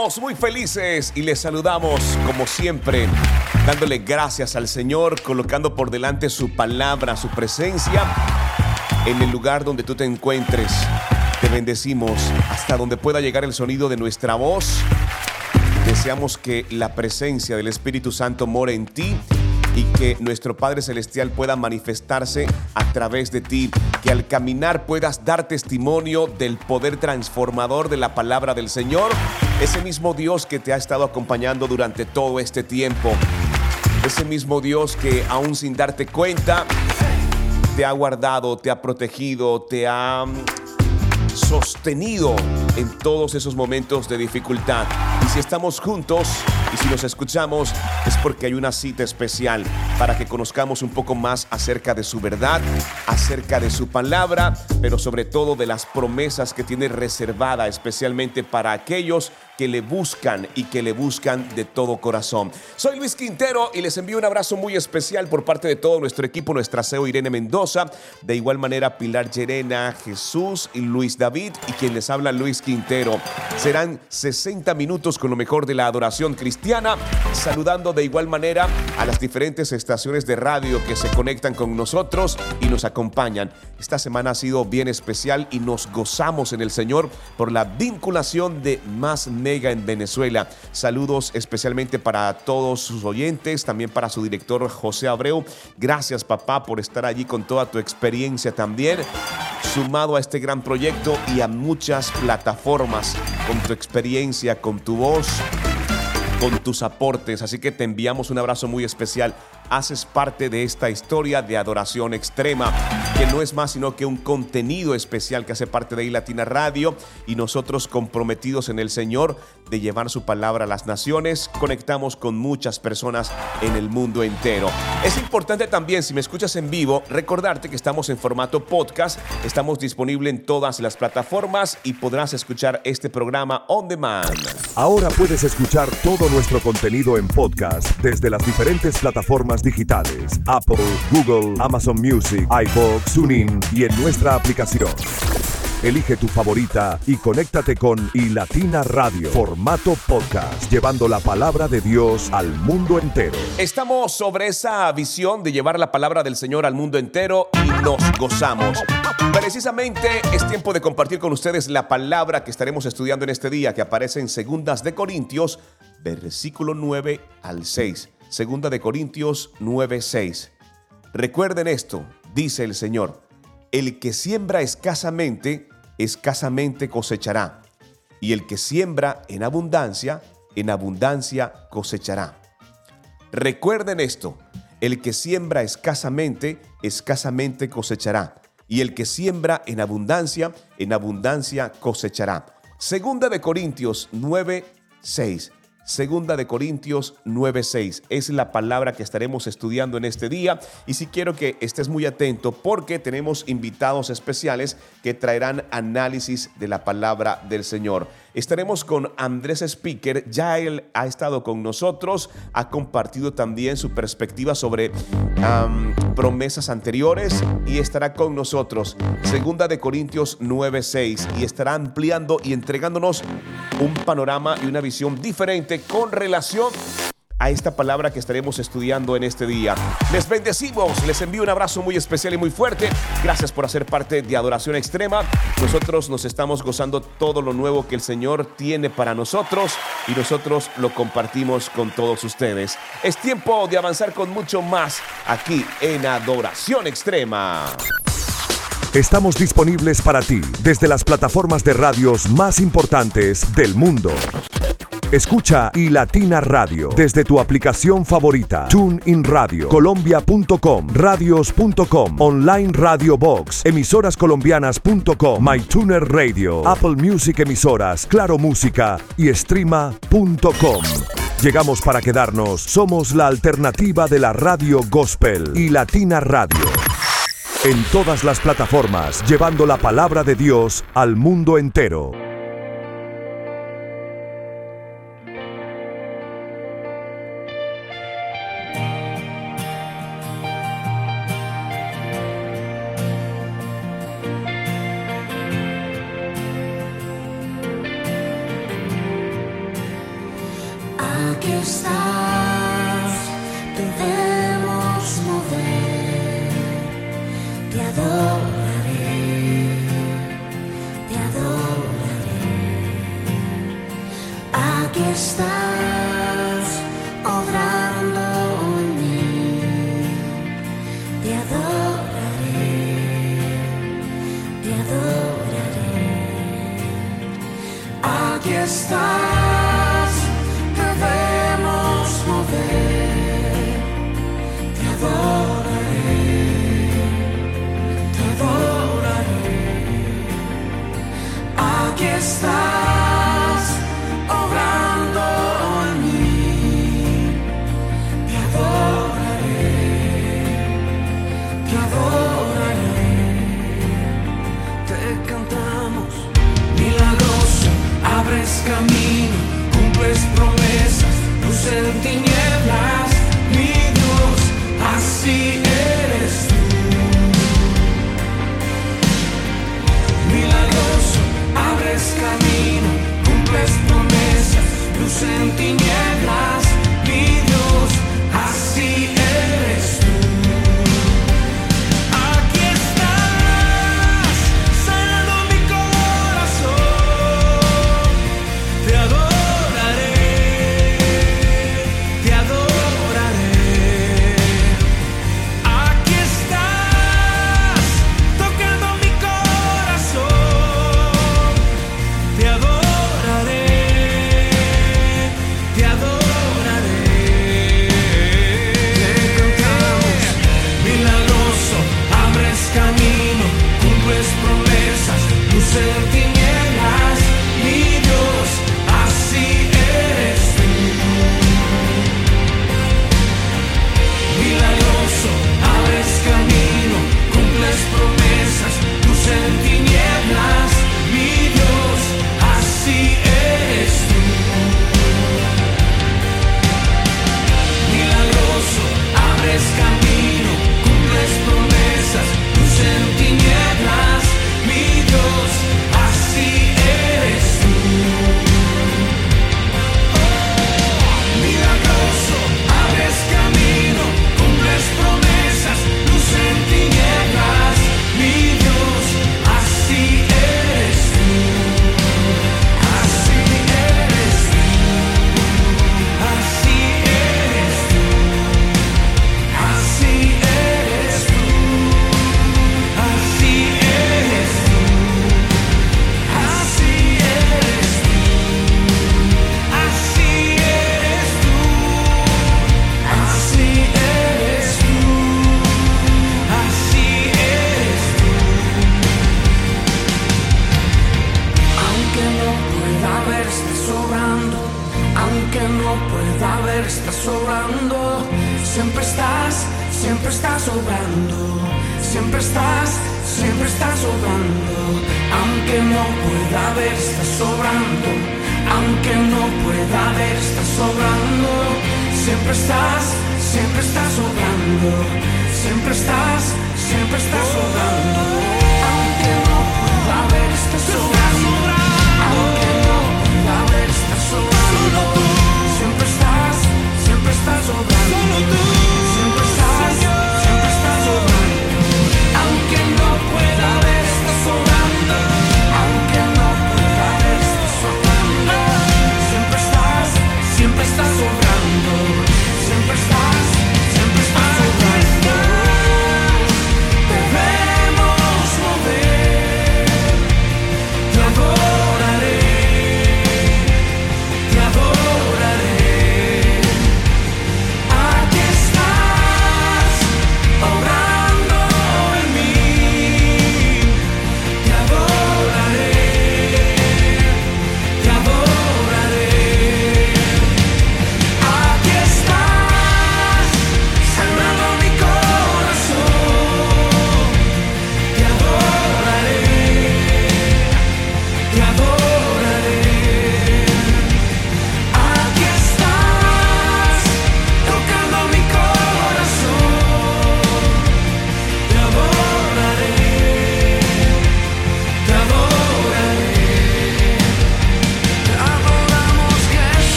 Muy felices y les saludamos como siempre, dándole gracias al Señor, colocando por delante su palabra, su presencia en el lugar donde tú te encuentres. Te bendecimos hasta donde pueda llegar el sonido de nuestra voz. Deseamos que la presencia del Espíritu Santo more en ti y que nuestro Padre Celestial pueda manifestarse a través de ti, que al caminar puedas dar testimonio del poder transformador de la palabra del Señor, ese mismo Dios que te ha estado acompañando durante todo este tiempo, ese mismo Dios que aún sin darte cuenta, te ha guardado, te ha protegido, te ha mm, sostenido en todos esos momentos de dificultad. Y si estamos juntos, y si nos escuchamos es porque hay una cita especial para que conozcamos un poco más acerca de su verdad, acerca de su palabra, pero sobre todo de las promesas que tiene reservada especialmente para aquellos que le buscan y que le buscan de todo corazón. Soy Luis Quintero y les envío un abrazo muy especial por parte de todo nuestro equipo, nuestra CEO Irene Mendoza, de igual manera Pilar Llerena, Jesús y Luis David y quien les habla Luis Quintero. Serán 60 minutos con lo mejor de la adoración cristiana, saludando de igual manera a las diferentes estaciones de radio que se conectan con nosotros y nos acompañan. Esta semana ha sido bien especial y nos gozamos en el Señor por la vinculación de más en Venezuela. Saludos especialmente para todos sus oyentes, también para su director José Abreu. Gracias papá por estar allí con toda tu experiencia también, sumado a este gran proyecto y a muchas plataformas con tu experiencia, con tu voz con tus aportes. Así que te enviamos un abrazo muy especial. Haces parte de esta historia de adoración extrema, que no es más sino que un contenido especial que hace parte de Latina Radio y nosotros comprometidos en el Señor de llevar su palabra a las naciones, conectamos con muchas personas en el mundo entero. Es importante también, si me escuchas en vivo, recordarte que estamos en formato podcast, estamos disponibles en todas las plataformas y podrás escuchar este programa on demand. Ahora puedes escuchar todo nuestro contenido en podcast desde las diferentes plataformas digitales, Apple, Google, Amazon Music, iVoox, TuneIn y en nuestra aplicación. Elige tu favorita y conéctate con iLatina Radio, formato podcast, llevando la palabra de Dios al mundo entero. Estamos sobre esa visión de llevar la palabra del Señor al mundo entero y nos gozamos. Precisamente es tiempo de compartir con ustedes la palabra que estaremos estudiando en este día, que aparece en Segundas de Corintios, versículo 9 al 6. Segunda de Corintios 9, 6. Recuerden esto, dice el Señor, el que siembra escasamente, escasamente cosechará, y el que siembra en abundancia, en abundancia cosechará. Recuerden esto, el que siembra escasamente, escasamente cosechará, y el que siembra en abundancia, en abundancia cosechará. Segunda de Corintios 9, 6. Segunda de Corintios 9:6 es la palabra que estaremos estudiando en este día. Y si quiero que estés muy atento porque tenemos invitados especiales que traerán análisis de la palabra del Señor. Estaremos con Andrés Speaker, ya él ha estado con nosotros, ha compartido también su perspectiva sobre promesas anteriores y estará con nosotros, segunda de Corintios 9:6, y estará ampliando y entregándonos un panorama y una visión diferente con relación a esta palabra que estaremos estudiando en este día. Les bendecimos, les envío un abrazo muy especial y muy fuerte. Gracias por hacer parte de Adoración Extrema. Nosotros nos estamos gozando todo lo nuevo que el Señor tiene para nosotros y nosotros lo compartimos con todos ustedes. Es tiempo de avanzar con mucho más aquí en Adoración Extrema. Estamos disponibles para ti desde las plataformas de radios más importantes del mundo. Escucha y Latina Radio desde tu aplicación favorita. TuneIn Radio, Colombia.com, Radios.com, Online Radio Box, emisorascolombianas.com, MyTuner Radio, Apple Music Emisoras, Claro Música y Streama.com. Llegamos para quedarnos. Somos la alternativa de la radio gospel y Latina Radio en todas las plataformas, llevando la palabra de Dios al mundo entero. Aquí estás,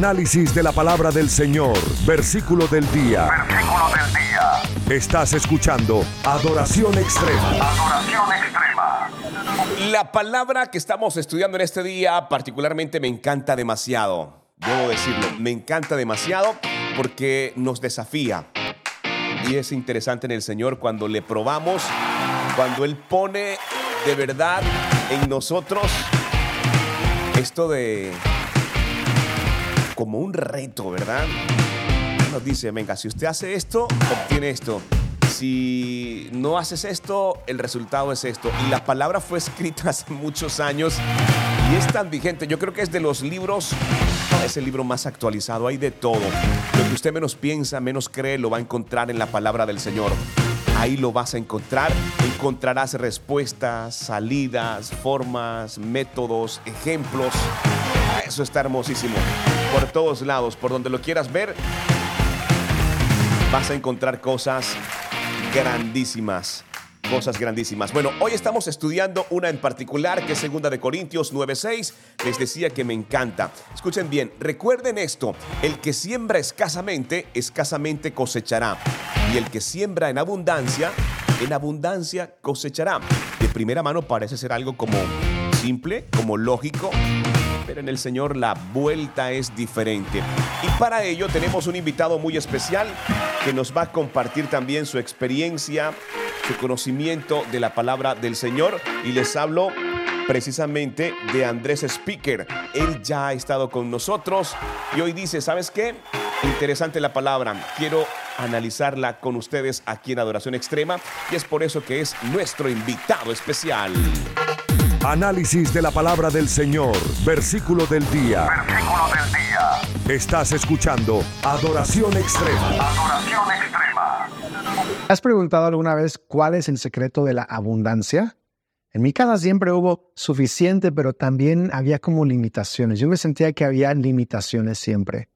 Análisis de la palabra del Señor, versículo del día. Versículo del día. Estás escuchando Adoración Extrema. Adoración extrema. La palabra que estamos estudiando en este día particularmente me encanta demasiado. Debo decirlo, me encanta demasiado porque nos desafía. Y es interesante en el Señor cuando le probamos, cuando Él pone de verdad en nosotros esto de como un reto, ¿verdad? Nos dice, venga, si usted hace esto, obtiene esto. Si no haces esto, el resultado es esto. Y la palabra fue escrita hace muchos años y es tan vigente. Yo creo que es de los libros, es el libro más actualizado. Hay de todo. Lo que usted menos piensa, menos cree, lo va a encontrar en la palabra del Señor. Ahí lo vas a encontrar. Encontrarás respuestas, salidas, formas, métodos, ejemplos. Eso está hermosísimo. Por todos lados, por donde lo quieras ver, vas a encontrar cosas grandísimas. Cosas grandísimas. Bueno, hoy estamos estudiando una en particular que es segunda de Corintios 9:6. Les decía que me encanta. Escuchen bien, recuerden esto, el que siembra escasamente, escasamente cosechará. Y el que siembra en abundancia, en abundancia cosechará. De primera mano parece ser algo como simple, como lógico, pero en el Señor la vuelta es diferente. Y para ello tenemos un invitado muy especial que nos va a compartir también su experiencia, su conocimiento de la palabra del Señor. Y les hablo precisamente de Andrés Speaker. Él ya ha estado con nosotros y hoy dice, ¿sabes qué? Interesante la palabra. Quiero analizarla con ustedes aquí en Adoración Extrema y es por eso que es nuestro invitado especial. Análisis de la palabra del Señor, versículo del día. Versículo del día. Estás escuchando Adoración Extrema. Adoración extrema. ¿Has preguntado alguna vez cuál es el secreto de la abundancia? En mi casa siempre hubo suficiente, pero también había como limitaciones. Yo me sentía que había limitaciones siempre.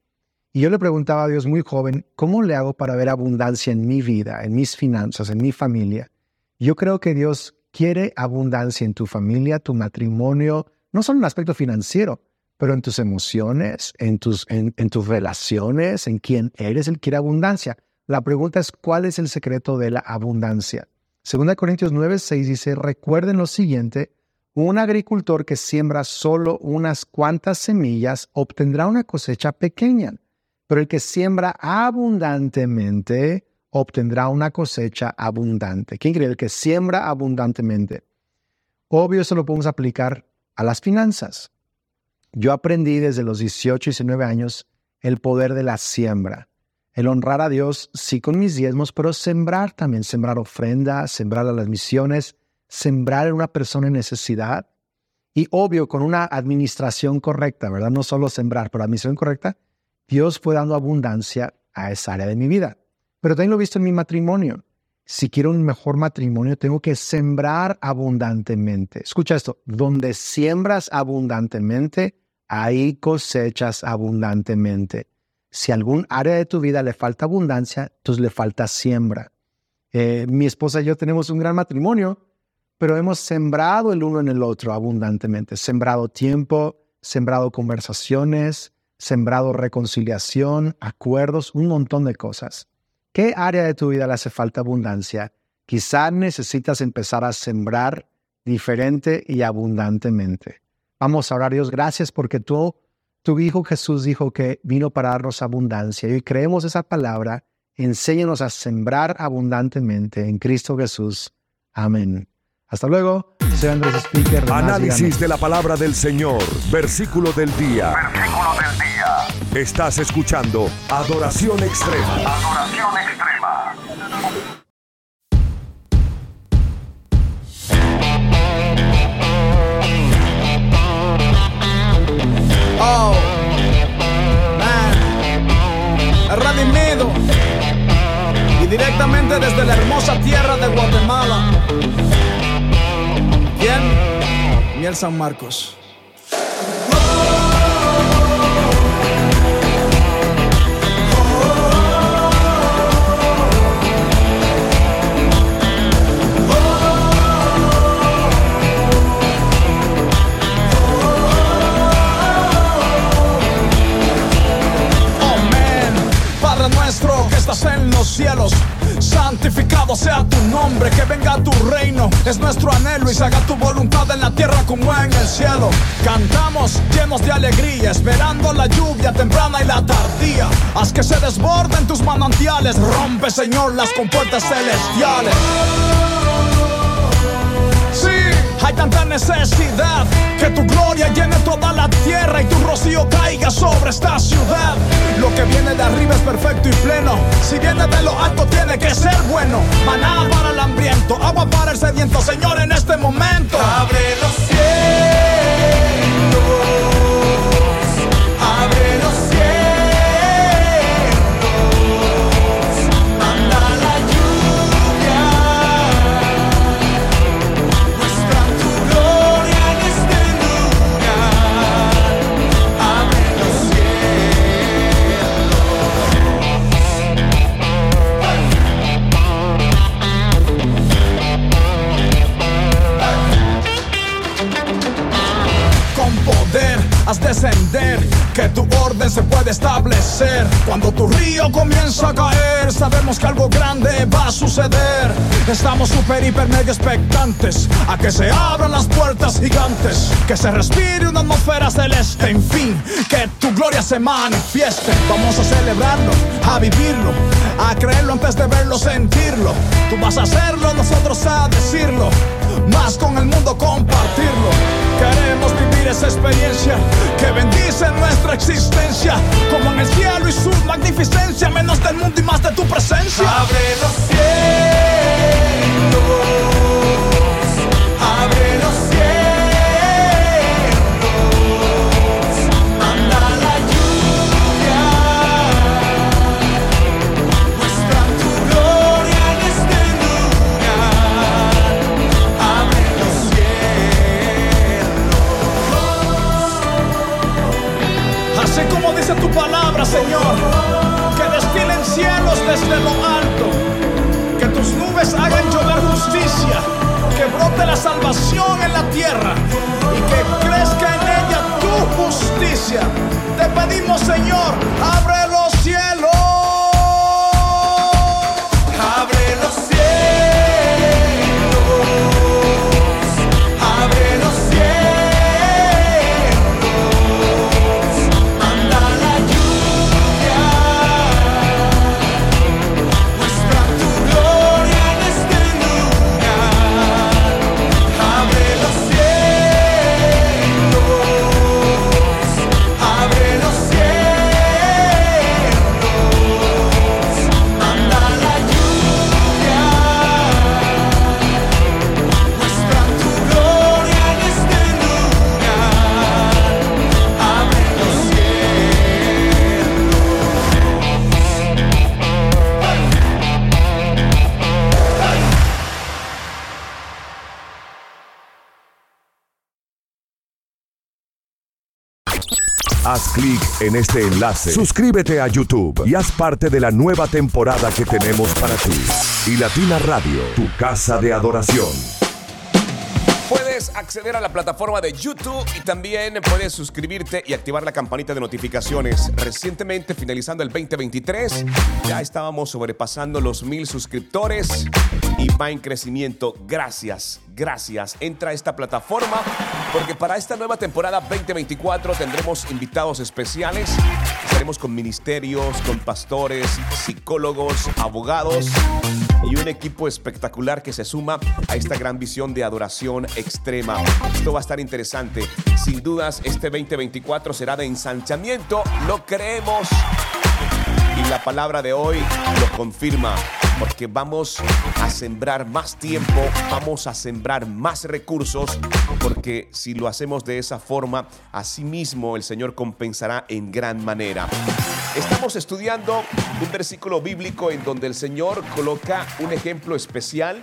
Y yo le preguntaba a Dios muy joven, ¿cómo le hago para ver abundancia en mi vida, en mis finanzas, en mi familia? Yo creo que Dios quiere abundancia en tu familia, tu matrimonio, no solo en el aspecto financiero, pero en tus emociones, en tus, en, en tus relaciones, en quién eres, Él quiere abundancia. La pregunta es, ¿cuál es el secreto de la abundancia? Segunda Corintios 9, 6 dice, recuerden lo siguiente, un agricultor que siembra solo unas cuantas semillas obtendrá una cosecha pequeña, pero el que siembra abundantemente obtendrá una cosecha abundante. ¿Quién cree? Que siembra abundantemente. Obvio, eso lo podemos aplicar a las finanzas. Yo aprendí desde los 18 y 19 años el poder de la siembra. El honrar a Dios, sí con mis diezmos, pero sembrar también, sembrar ofrendas, sembrar a las misiones, sembrar en una persona en necesidad. Y obvio, con una administración correcta, ¿verdad? No solo sembrar, pero administración correcta, Dios fue dando abundancia a esa área de mi vida. Pero también lo he visto en mi matrimonio. Si quiero un mejor matrimonio, tengo que sembrar abundantemente. Escucha esto, donde siembras abundantemente, ahí cosechas abundantemente. Si algún área de tu vida le falta abundancia, entonces le falta siembra. Eh, mi esposa y yo tenemos un gran matrimonio, pero hemos sembrado el uno en el otro abundantemente. Sembrado tiempo, sembrado conversaciones, sembrado reconciliación, acuerdos, un montón de cosas. ¿Qué área de tu vida le hace falta abundancia? Quizá necesitas empezar a sembrar diferente y abundantemente. Vamos a orar, Dios, gracias porque tú, tu Hijo Jesús dijo que vino para darnos abundancia y creemos esa palabra. Enséñanos a sembrar abundantemente en Cristo Jesús. Amén. Hasta luego. Soy Andrés Speaker. Análisis de la palabra del Señor, versículo del día. Versículo del día. Estás escuchando Adoración Extrema. Adoración extrema. Oh, man. Redimido. Y directamente desde la hermosa tierra de Guatemala. ¿Quién? Miel San Marcos. Los cielos. Santificado sea tu nombre, que venga tu reino. Es nuestro anhelo y se haga tu voluntad en la tierra como en el cielo. Cantamos llenos de alegría, esperando la lluvia temprana y la tardía. Haz que se desborden tus manantiales. Rompe, Señor, las compuertas celestiales. Hay tanta necesidad que tu gloria llene toda la tierra y tu rocío caiga sobre esta ciudad. Lo que viene de arriba es perfecto y pleno. Si viene de lo alto, tiene que ser bueno. Maná para el hambriento, agua para el sediento. Señor, en este momento, abre los cielos. Haz descender, que tu orden se puede establecer. Cuando tu río comienza a caer, sabemos que algo grande va a suceder. Estamos super, hiper, mega expectantes a que se abran las puertas gigantes, que se respire una atmósfera celeste, en fin, que tu gloria se manifieste. Vamos a celebrarlo, a vivirlo, a creerlo antes de verlo, sentirlo. Tú vas a hacerlo, nosotros a decirlo, más con el mundo compartirlo. Queremos vivir esa experiencia que bendice nuestra existencia, como en el cielo y su magnificencia, menos del mundo y más de tu presencia. Abre los cielos, abre los cielos, dice tu palabra, Señor, que destilen cielos desde lo alto, que tus nubes hagan llover justicia, que brote la salvación en la tierra y que crezca en ella tu justicia. Te pedimos, Señor, abre los cielos. En este enlace, suscríbete a YouTube y haz parte de la nueva temporada que tenemos para ti. Y Latina Radio, tu casa de adoración. Puedes acceder a la plataforma de YouTube y también puedes suscribirte y activar la campanita de notificaciones. Recientemente, finalizando el 2023, ya estábamos sobrepasando los mil suscriptores y va en crecimiento. Gracias, gracias. Entra a esta plataforma porque para esta nueva temporada 2024 tendremos invitados especiales. Estaremos con ministerios, con pastores, psicólogos, abogados y un equipo espectacular que se suma a esta gran visión de adoración extrema. Esto va a estar interesante. Sin dudas, este 2024 será de ensanchamiento. Lo creemos. Y la palabra de hoy lo confirma, porque vamos a sembrar más tiempo, vamos a sembrar más recursos, porque si lo hacemos de esa forma, así mismo el Señor compensará en gran manera. Estamos estudiando un versículo bíblico en donde el Señor coloca un ejemplo especial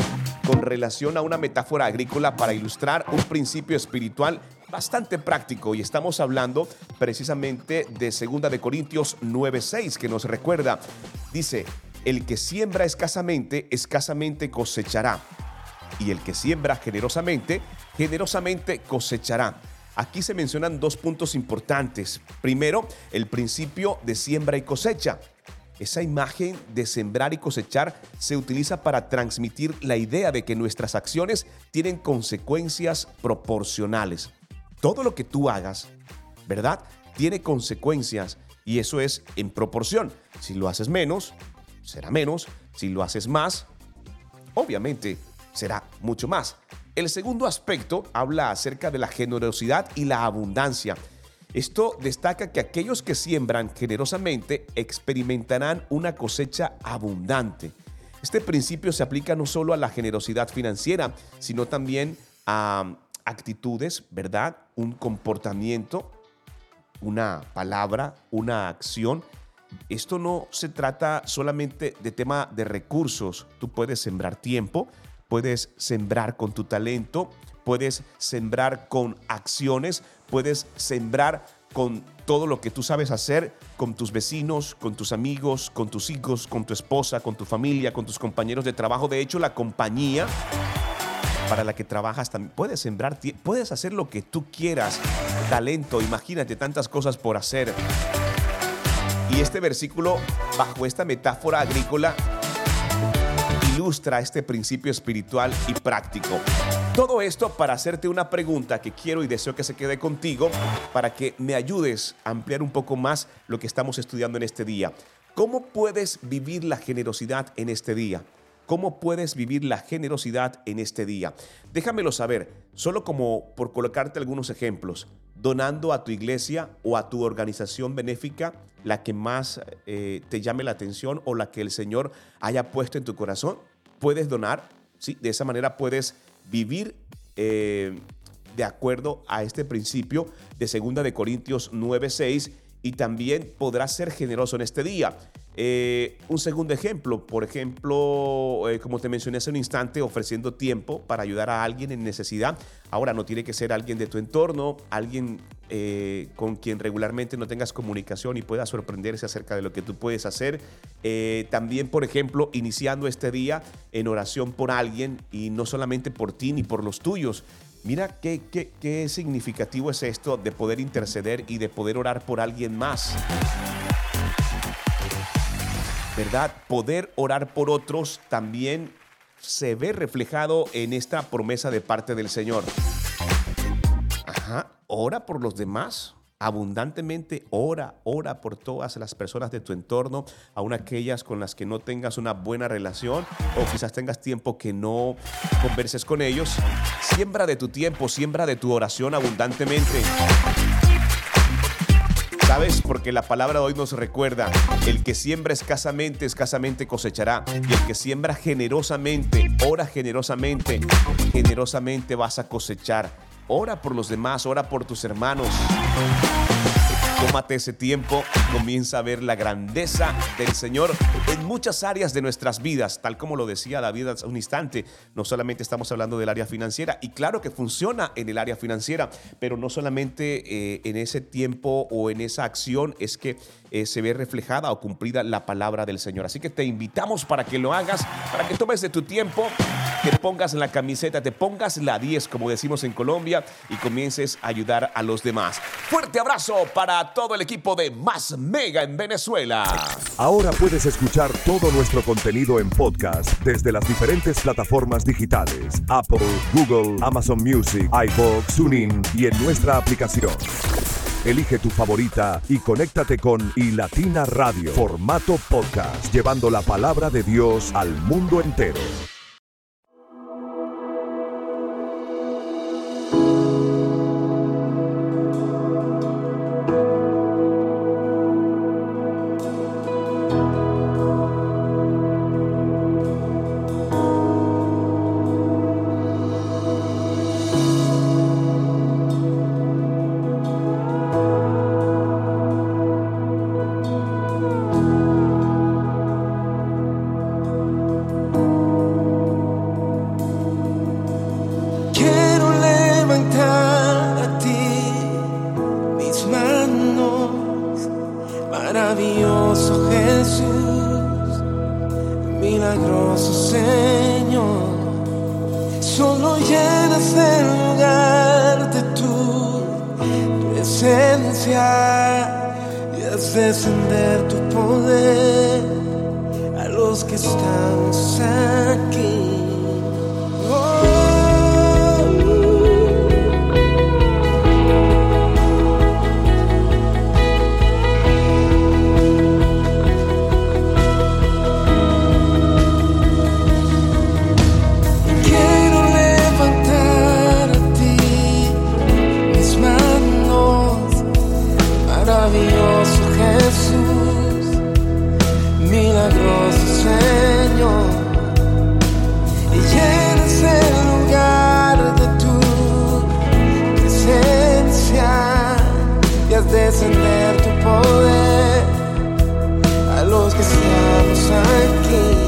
con relación a una metáfora agrícola para ilustrar un principio espiritual bastante práctico y estamos hablando precisamente de 2 de Corintios 9:6 que nos recuerda dice, el que siembra escasamente escasamente cosechará y el que siembra generosamente generosamente cosechará. Aquí se mencionan dos puntos importantes. Primero, el principio de siembra y cosecha. Esa imagen de sembrar y cosechar se utiliza para transmitir la idea de que nuestras acciones tienen consecuencias proporcionales. Todo lo que tú hagas, ¿verdad? Tiene consecuencias y eso es en proporción. Si lo haces menos, será menos. Si lo haces más, obviamente será mucho más. El segundo aspecto habla acerca de la generosidad y la abundancia. Esto destaca que aquellos que siembran generosamente experimentarán una cosecha abundante. Este principio se aplica no solo a la generosidad financiera, sino también a actitudes, ¿verdad? Un comportamiento, una palabra, una acción. Esto no se trata solamente de tema de recursos. Tú puedes sembrar tiempo, puedes sembrar con tu talento, puedes sembrar con acciones, puedes sembrar con todo lo que tú sabes hacer, con tus vecinos, con tus amigos, con tus hijos, con tu esposa, con tu familia, con tus compañeros de trabajo. De hecho, la compañía para la que trabajas también puedes sembrar, puedes hacer lo que tú quieras. Talento, imagínate tantas cosas por hacer. Y este versículo, bajo esta metáfora agrícola, ilustra este principio espiritual y práctico. Todo esto para hacerte una pregunta que quiero y deseo que se quede contigo para que me ayudes a ampliar un poco más lo que estamos estudiando en este día. ¿Cómo puedes vivir la generosidad en este día? ¿Cómo puedes vivir la generosidad en este día? Déjamelo saber, solo como por colocarte algunos ejemplos, donando a tu iglesia o a tu organización benéfica la que más eh, te llame la atención o la que el Señor haya puesto en tu corazón. Puedes donar, ¿sí? De esa manera puedes vivir eh, de acuerdo a este principio de 2 de Corintios 9:6 y también podrás ser generoso en este día. Eh, un segundo ejemplo, por ejemplo, eh, como te mencioné hace un instante, ofreciendo tiempo para ayudar a alguien en necesidad. Ahora no tiene que ser alguien de tu entorno, alguien eh, con quien regularmente no tengas comunicación y pueda sorprenderse acerca de lo que tú puedes hacer. también, por ejemplo, iniciando este día en oración por alguien y no solamente por ti ni por los tuyos. Mira qué, qué, qué significativo es esto de poder interceder y de poder orar por alguien más. ¿Verdad? Poder orar por otros también se ve reflejado en esta promesa de parte del Señor. Ajá, ora por los demás abundantemente, ora, ora por todas las personas de tu entorno, aun aquellas con las que no tengas una buena relación o quizás tengas tiempo que no converses con ellos. Siembra de tu tiempo, siembra de tu oración abundantemente. ¿Sabes? Porque la palabra de hoy nos recuerda, el que siembra escasamente, escasamente cosechará. Y el que siembra generosamente, ora generosamente, generosamente vas a cosechar. Ora por los demás, ora por tus hermanos. Tómate ese tiempo comienza a ver la grandeza del Señor en muchas áreas de nuestras vidas, tal como lo decía David hace un instante. No solamente estamos hablando del área financiera, y claro que funciona en el área financiera, pero no solamente eh, en ese tiempo o en esa acción es que eh, se ve reflejada o cumplida la palabra del Señor. Así que te invitamos para que lo hagas, para que tomes de tu tiempo te pongas la camiseta, te pongas la 10, como decimos en Colombia, y comiences a ayudar a los demás. Fuerte abrazo para todo el equipo de Más Mega en Venezuela. Ahora puedes escuchar todo nuestro contenido en podcast desde las diferentes plataformas digitales: Apple, Google, Amazon Music, iBox, TuneIn y en nuestra aplicación. Elige tu favorita y conéctate con iLatina Radio, formato podcast, llevando la palabra de Dios al mundo entero. milagroso Señor y llenas el lugar de tu presencia y haz descender tu poder a los que estamos aquí.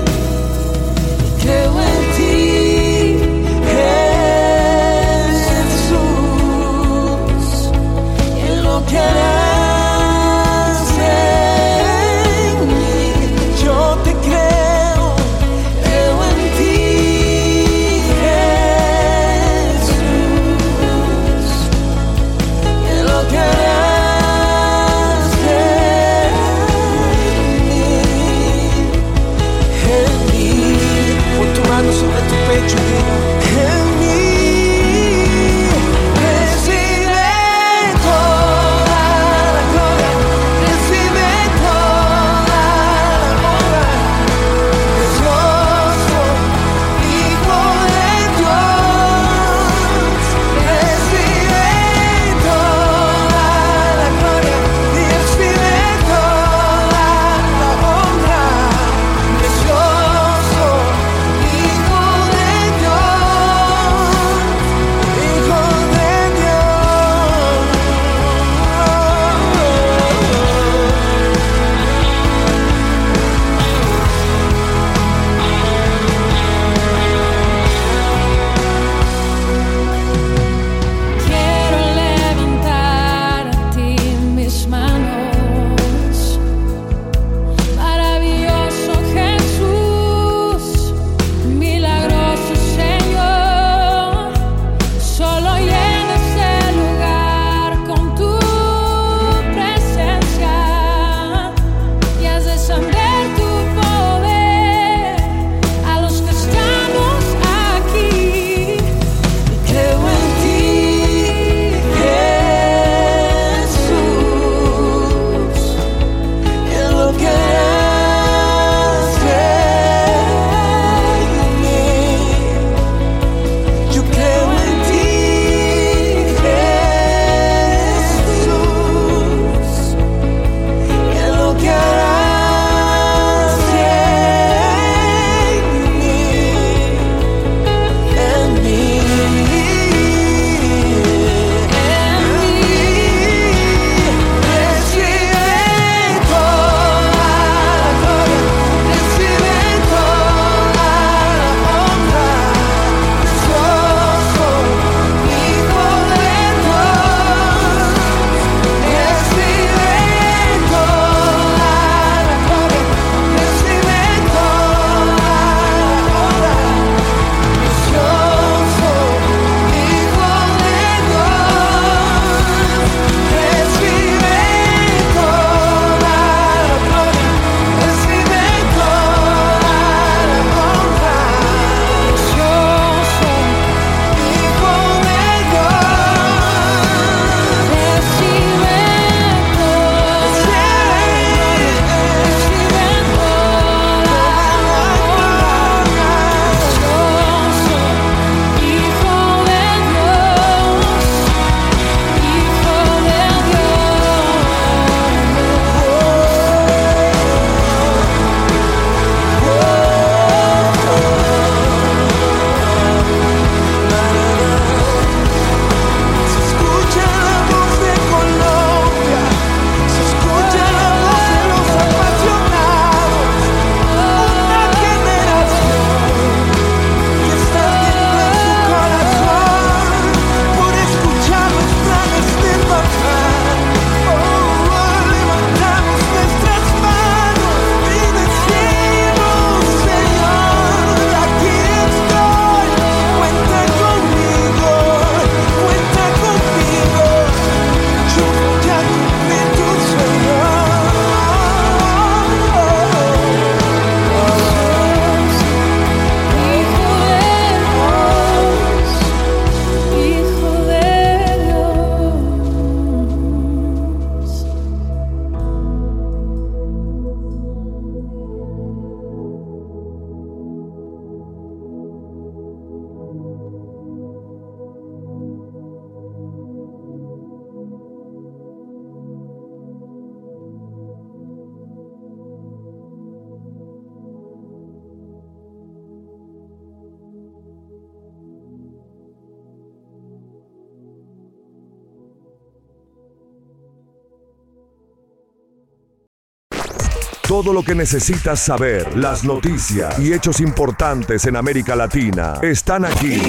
Todo lo que necesitas saber, las noticias y hechos importantes en América Latina están aquí.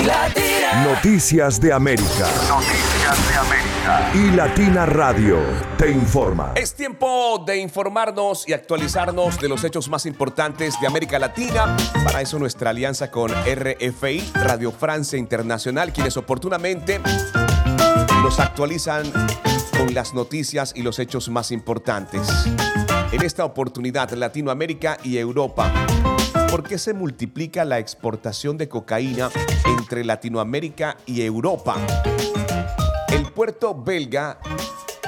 Noticias de América. Noticias de América. Y Latina Radio te informa. Es tiempo de informarnos y actualizarnos de los hechos más importantes de América Latina. Para eso nuestra alianza con RFI, Radio Francia Internacional, quienes oportunamente nos actualizan con las noticias y los hechos más importantes. En esta oportunidad, Latinoamérica y Europa. ¿Por qué se multiplica la exportación de cocaína entre Latinoamérica y Europa? El puerto belga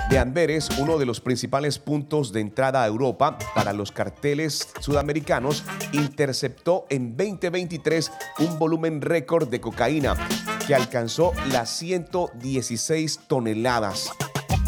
de Amberes, uno de los principales puntos de entrada a Europa para los carteles sudamericanos, interceptó en 2023 un volumen récord de cocaína que alcanzó las 116 toneladas.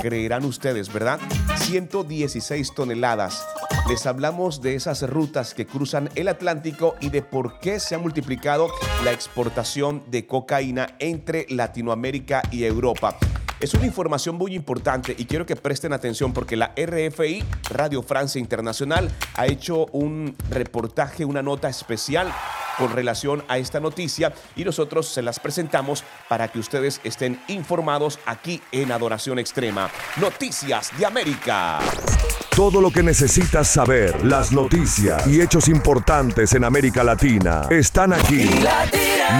Creerán ustedes, ¿verdad? 116 toneladas. Les hablamos de esas rutas que cruzan el Atlántico y de por qué se ha multiplicado la exportación de cocaína entre Latinoamérica y Europa. Es una información muy importante y quiero que presten atención porque la RFI, Radio Francia Internacional, ha hecho un reportaje, una nota especial con relación a esta noticia y nosotros se las presentamos para que ustedes estén informados aquí en Adoración Extrema. Noticias de América. Todo lo que necesitas saber, las noticias y hechos importantes en América Latina están aquí.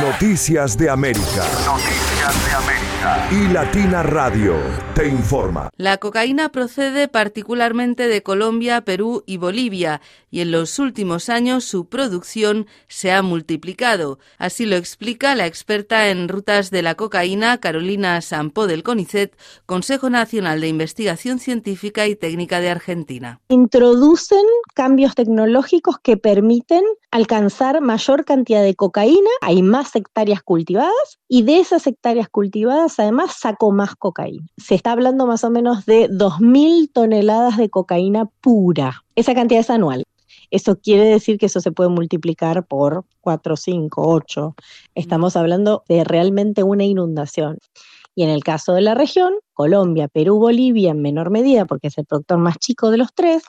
Noticias de América. Noticias de América. Y Latina Radio te informa. La cocaína procede particularmente de Colombia, Perú y Bolivia y en los últimos años su producción se ha multiplicado. Así lo explica la experta en rutas de la cocaína Carolina Sampo del CONICET, Consejo Nacional de Investigación Científica y Técnica de Argentina. Introducen cambios tecnológicos que permiten alcanzar mayor cantidad de cocaína, hay más hectáreas cultivadas y de esas hectáreas cultivadas además saco más cocaína. Se está hablando más o menos de 2.000 toneladas de cocaína pura. Esa cantidad es anual. Eso quiere decir que eso se puede multiplicar por 4, 5, 8. Estamos hablando de realmente una inundación. Y en el caso de la región, Colombia, Perú, Bolivia en menor medida, porque es el productor más chico de los tres,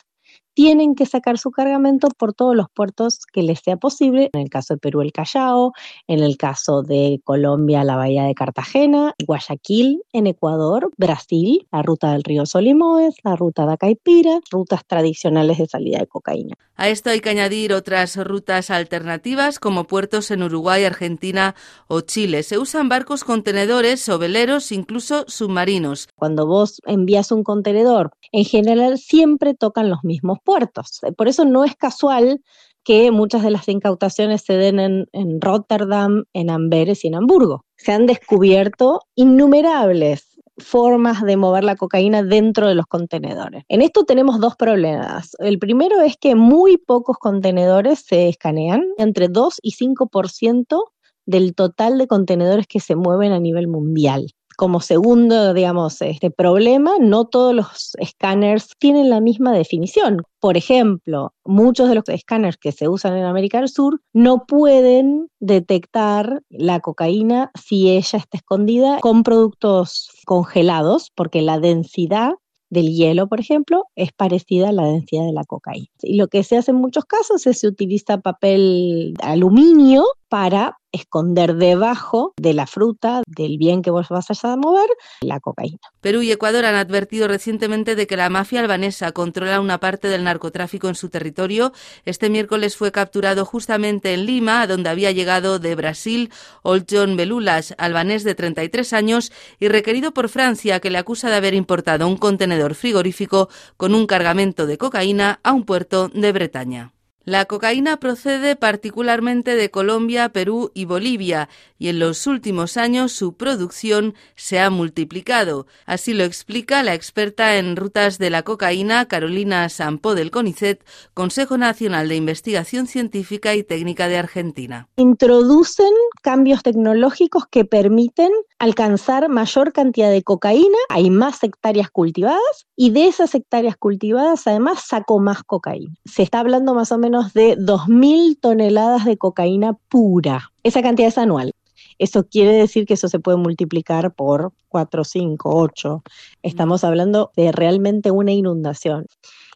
tienen que sacar su cargamento por todos los puertos que les sea posible. En el caso de Perú, el Callao, en el caso de Colombia, la bahía de Cartagena, Guayaquil, en Ecuador, Brasil, la ruta del río Solimoes, la ruta de Acaipira, rutas tradicionales de salida de cocaína. A esto hay que añadir otras rutas alternativas como puertos en Uruguay, Argentina o Chile. Se usan barcos contenedores o veleros, incluso submarinos. Cuando vos envías un contenedor, en general siempre tocan los mismos puertos. Por eso no es casual que muchas de las incautaciones se den en, en, Rotterdam, en Amberes y en Hamburgo. Se han descubierto innumerables formas de mover la cocaína dentro de los contenedores. En esto tenemos dos problemas. El primero es que muy pocos contenedores se escanean, entre 2 y 5% del total de contenedores que se mueven a nivel mundial como segundo, digamos, este problema, no todos los escáneres tienen la misma definición. Por ejemplo, muchos de los escáneres que se usan en América del Sur no pueden detectar la cocaína si ella está escondida con productos congelados, porque la densidad del hielo, por ejemplo, es parecida a la densidad de la cocaína. Y lo que se hace en muchos casos es se utiliza papel aluminio para esconder debajo de la fruta, del bien que vos vas a mover, la cocaína. Perú y Ecuador han advertido recientemente de que la mafia albanesa controla una parte del narcotráfico en su territorio. Este miércoles fue capturado justamente en Lima, donde había llegado de Brasil Oljon Belulas, albanés de 33 años y requerido por Francia, que le acusa de haber importado un contenedor frigorífico con un cargamento de cocaína a un puerto de Bretaña. La cocaína procede particularmente de Colombia, Perú y Bolivia y en los últimos años su producción se ha multiplicado. Así lo explica la experta en rutas de la cocaína Carolina Sampo del CONICET, Consejo Nacional de Investigación Científica y Técnica de Argentina. Introducen cambios tecnológicos que permiten alcanzar mayor cantidad de cocaína, hay más hectáreas cultivadas y de esas hectáreas cultivadas además saco más cocaína. Se está hablando más o menos de 2.000 toneladas de cocaína pura. Esa cantidad es anual. Eso quiere decir que eso se puede multiplicar por 4, 5, 8. Estamos hablando de realmente una inundación.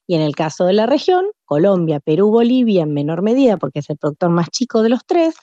Y en el caso de la región, Colombia, Perú, Bolivia en menor medida, porque es el productor más chico de los tres,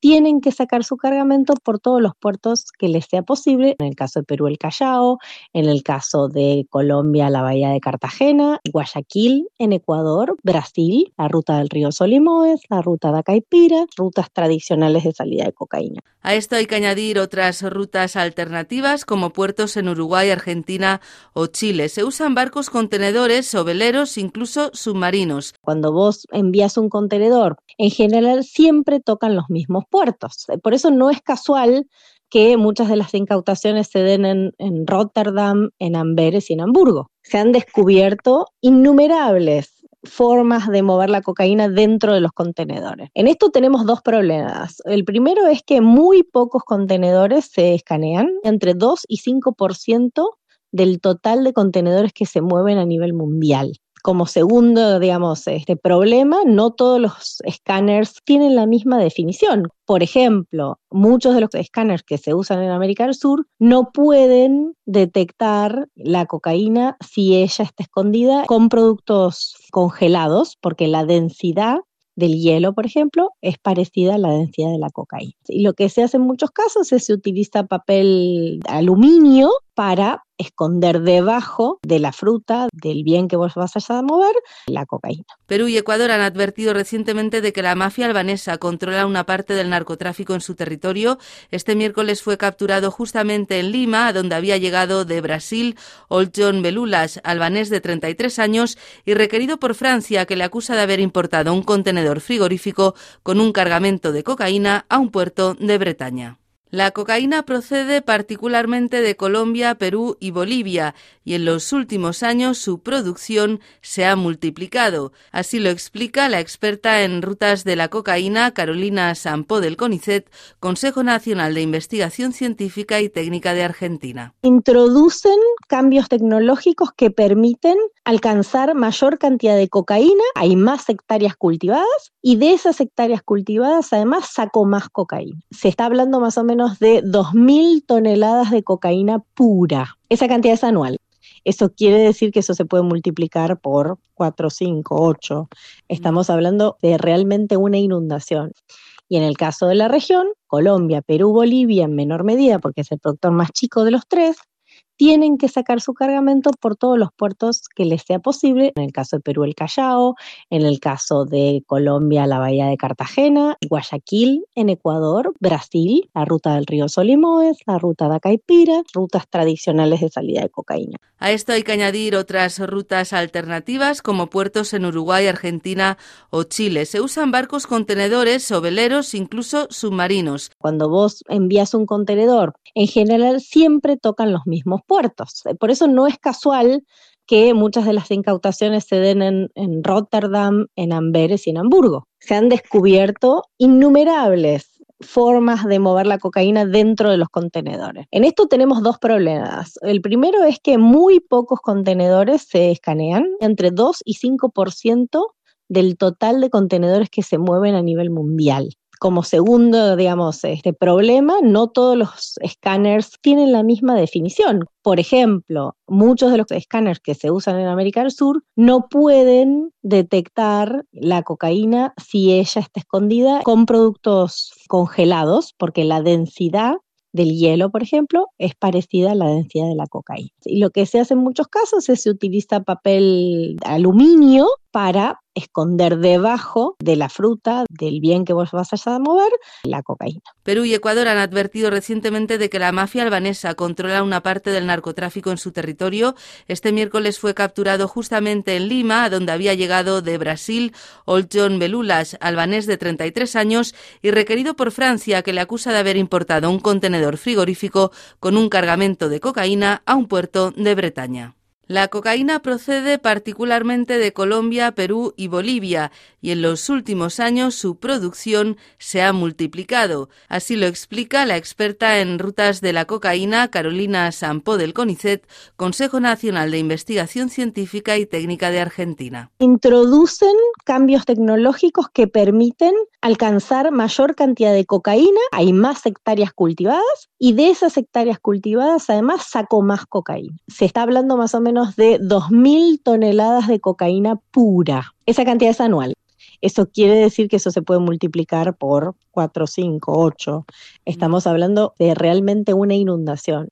tienen que sacar su cargamento por todos los puertos que les sea posible. En el caso de Perú, el Callao, en el caso de Colombia, la bahía de Cartagena, Guayaquil, en Ecuador, Brasil, la ruta del río Solimoes, la ruta de Acaipira, rutas tradicionales de salida de cocaína. A esto hay que añadir otras rutas alternativas como puertos en Uruguay, Argentina o Chile. Se usan barcos contenedores o veleros, incluso submarinos. Cuando vos envías un contenedor, en general siempre tocan los mismos puertos. Por eso no es casual que muchas de las incautaciones se den en, en, Rotterdam, en Amberes y en Hamburgo. Se han descubierto innumerables formas de mover la cocaína dentro de los contenedores. En esto tenemos dos problemas. El primero es que muy pocos contenedores se escanean, entre 2 y 5% del total de contenedores que se mueven a nivel mundial como segundo, digamos, este problema, no todos los escáneres tienen la misma definición. Por ejemplo, muchos de los escáneres que se usan en América del Sur no pueden detectar la cocaína si ella está escondida con productos congelados, porque la densidad del hielo, por ejemplo, es parecida a la densidad de la cocaína. Y lo que se hace en muchos casos es se utiliza papel aluminio para esconder debajo de la fruta, del bien que vos vas a mover, la cocaína. Perú y Ecuador han advertido recientemente de que la mafia albanesa controla una parte del narcotráfico en su territorio. Este miércoles fue capturado justamente en Lima, a donde había llegado de Brasil Oljon Belulas, albanés de 33 años y requerido por Francia, que le acusa de haber importado un contenedor frigorífico con un cargamento de cocaína a un puerto de Bretaña. La cocaína procede particularmente de Colombia, Perú y Bolivia, y en los últimos años su producción se ha multiplicado. Así lo explica la experta en rutas de la cocaína Carolina Sampo del CONICET, Consejo Nacional de Investigación Científica y Técnica de Argentina. Introducen cambios tecnológicos que permiten alcanzar mayor cantidad de cocaína, hay más hectáreas cultivadas y de esas hectáreas cultivadas además saco más cocaína. Se está hablando más o menos de 2.000 toneladas de cocaína pura. Esa cantidad es anual. Eso quiere decir que eso se puede multiplicar por 4, 5, 8. Estamos hablando de realmente una inundación. Y en el caso de la región, Colombia, Perú, Bolivia en menor medida, porque es el productor más chico de los tres, tienen que sacar su cargamento por todos los puertos que les sea posible. En el caso de Perú, el Callao, en el caso de Colombia, la bahía de Cartagena, Guayaquil, en Ecuador, Brasil, la ruta del río Solimoes, la ruta de Acaipira, rutas tradicionales de salida de cocaína. A esto hay que añadir otras rutas alternativas como puertos en Uruguay, Argentina o Chile. Se usan barcos contenedores o veleros, incluso submarinos. Cuando vos envías un contenedor, en general siempre tocan los mismos puertos. Por eso no es casual que muchas de las incautaciones se den en, en Rotterdam, en Amberes y en Hamburgo. Se han descubierto innumerables formas de mover la cocaína dentro de los contenedores. En esto tenemos dos problemas. El primero es que muy pocos contenedores se escanean, entre 2 y 5% del total de contenedores que se mueven a nivel mundial como segundo, digamos, este problema, no todos los escáneres tienen la misma definición. Por ejemplo, muchos de los escáneres que se usan en América del Sur no pueden detectar la cocaína si ella está escondida con productos congelados, porque la densidad del hielo, por ejemplo, es parecida a la densidad de la cocaína. Y lo que se hace en muchos casos es se utiliza papel aluminio para esconder debajo de la fruta, del bien que vos vas a mover, la cocaína. Perú y Ecuador han advertido recientemente de que la mafia albanesa controla una parte del narcotráfico en su territorio. Este miércoles fue capturado justamente en Lima, a donde había llegado de Brasil Oljon Belulas, albanés de 33 años y requerido por Francia, que le acusa de haber importado un contenedor frigorífico con un cargamento de cocaína a un puerto de Bretaña. La cocaína procede particularmente de Colombia, Perú y Bolivia, y en los últimos años su producción se ha multiplicado. Así lo explica la experta en rutas de la cocaína Carolina Sampo del CONICET, Consejo Nacional de Investigación Científica y Técnica de Argentina. Introducen cambios tecnológicos que permiten alcanzar mayor cantidad de cocaína, hay más hectáreas cultivadas y de esas hectáreas cultivadas además saco más cocaína. Se está hablando más o menos de 2.000 toneladas de cocaína pura. Esa cantidad es anual. Eso quiere decir que eso se puede multiplicar por 4, 5, 8. Estamos hablando de realmente una inundación.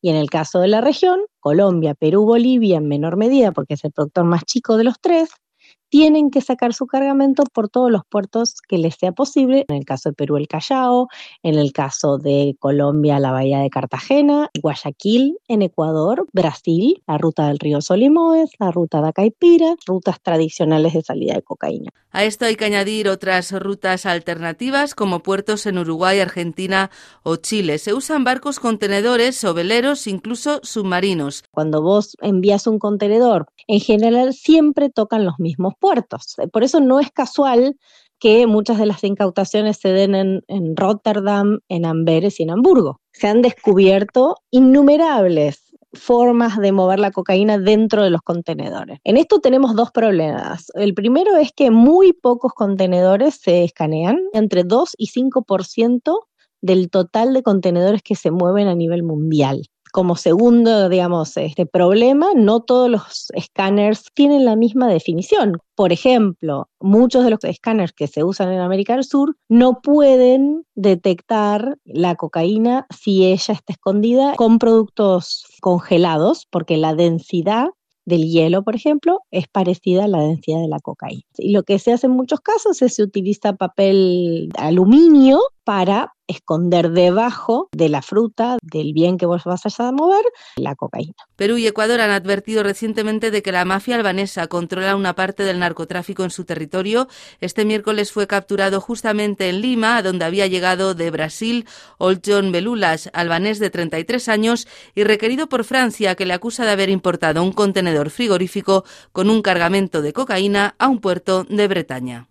Y en el caso de la región, Colombia, Perú, Bolivia en menor medida, porque es el productor más chico de los tres, tienen que sacar su cargamento por todos los puertos que les sea posible. En el caso de Perú, el Callao, en el caso de Colombia, la bahía de Cartagena, Guayaquil, en Ecuador, Brasil, la ruta del río Solimoes, la ruta de Acaipira, rutas tradicionales de salida de cocaína. A esto hay que añadir otras rutas alternativas como puertos en Uruguay, Argentina o Chile. Se usan barcos contenedores o veleros, incluso submarinos. Cuando vos envías un contenedor, en general siempre tocan los mismos puertos. Por eso no es casual que muchas de las incautaciones se den en, en, Rotterdam, en Amberes y en Hamburgo. Se han descubierto innumerables formas de mover la cocaína dentro de los contenedores. En esto tenemos dos problemas. El primero es que muy pocos contenedores se escanean, entre 2 y 5% del total de contenedores que se mueven a nivel mundial como segundo, digamos, este problema, no todos los escáneres tienen la misma definición. Por ejemplo, muchos de los escáneres que se usan en América del Sur no pueden detectar la cocaína si ella está escondida con productos congelados, porque la densidad del hielo, por ejemplo, es parecida a la densidad de la cocaína. Y lo que se hace en muchos casos es se utiliza papel aluminio para esconder debajo de la fruta, del bien que vos vas a mover, la cocaína. Perú y Ecuador han advertido recientemente de que la mafia albanesa controla una parte del narcotráfico en su territorio. Este miércoles fue capturado justamente en Lima, donde había llegado de Brasil Oljon Belulas, albanés de 33 años y requerido por Francia, que le acusa de haber importado un contenedor frigorífico con un cargamento de cocaína a un puerto de Bretaña.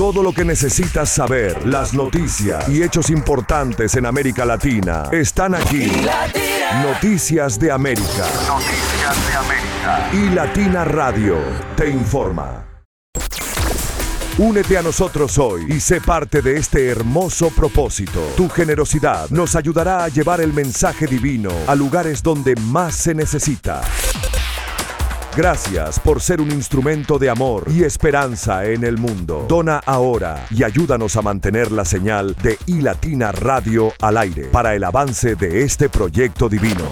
Todo lo que necesitas saber, las noticias y hechos importantes en América Latina están aquí. Noticias de América. Noticias de América. Y Latina Radio te informa. Únete a nosotros hoy y sé parte de este hermoso propósito. Tu generosidad nos ayudará a llevar el mensaje divino a lugares donde más se necesita. Gracias por ser un instrumento de amor y esperanza en el mundo. Dona ahora y ayúdanos a mantener la señal de iLatina Radio al aire para el avance de este proyecto divino.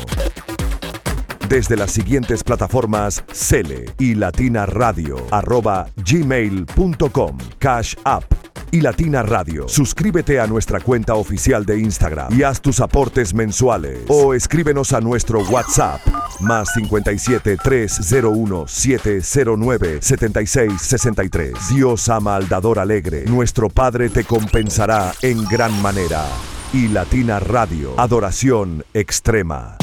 Desde las siguientes plataformas Cele y Latina Radio, arroba gmail.com, Cash App y Latina Radio. Suscríbete a nuestra cuenta oficial de Instagram y haz tus aportes mensuales. O escríbenos a nuestro WhatsApp más 57 301 709 76 63. Dios ama al dador alegre. Nuestro Padre te compensará en gran manera. Y Latina Radio. Adoración extrema.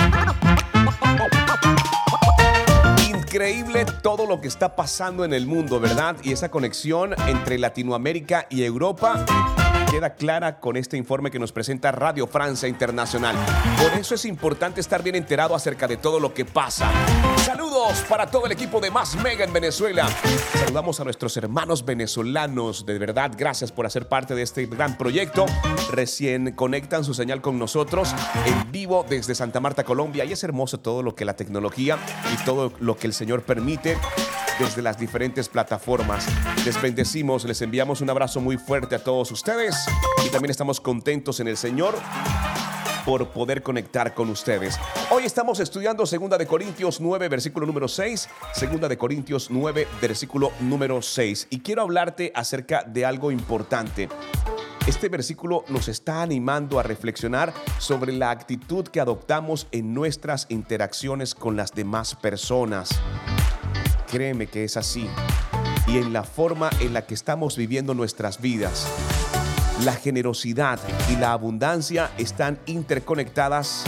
Increíble todo lo que está pasando en el mundo, ¿verdad? Y esa conexión entre Latinoamérica y Europa queda clara con este informe que nos presenta Radio Francia Internacional. Por eso es importante estar bien enterado acerca de todo lo que pasa. Saludos para todo el equipo de Más Mega en Venezuela. Saludamos a nuestros hermanos venezolanos. De verdad, gracias por hacer parte de este gran proyecto. Recién conectan su señal con nosotros en vivo desde Santa Marta, Colombia. Y es hermoso todo lo que la tecnología y todo lo que el Señor permite desde las diferentes plataformas. Les bendecimos, les enviamos un abrazo muy fuerte a todos ustedes y también estamos contentos en el Señor por poder conectar con ustedes. Hoy estamos estudiando 2 de Corintios 9, versículo número 6, 2 de Corintios 9, versículo número 6 y quiero hablarte acerca de algo importante. Este versículo nos está animando a reflexionar sobre la actitud que adoptamos en nuestras interacciones con las demás personas. Créeme que es así. Y en la forma en la que estamos viviendo nuestras vidas. La generosidad y la abundancia están interconectadas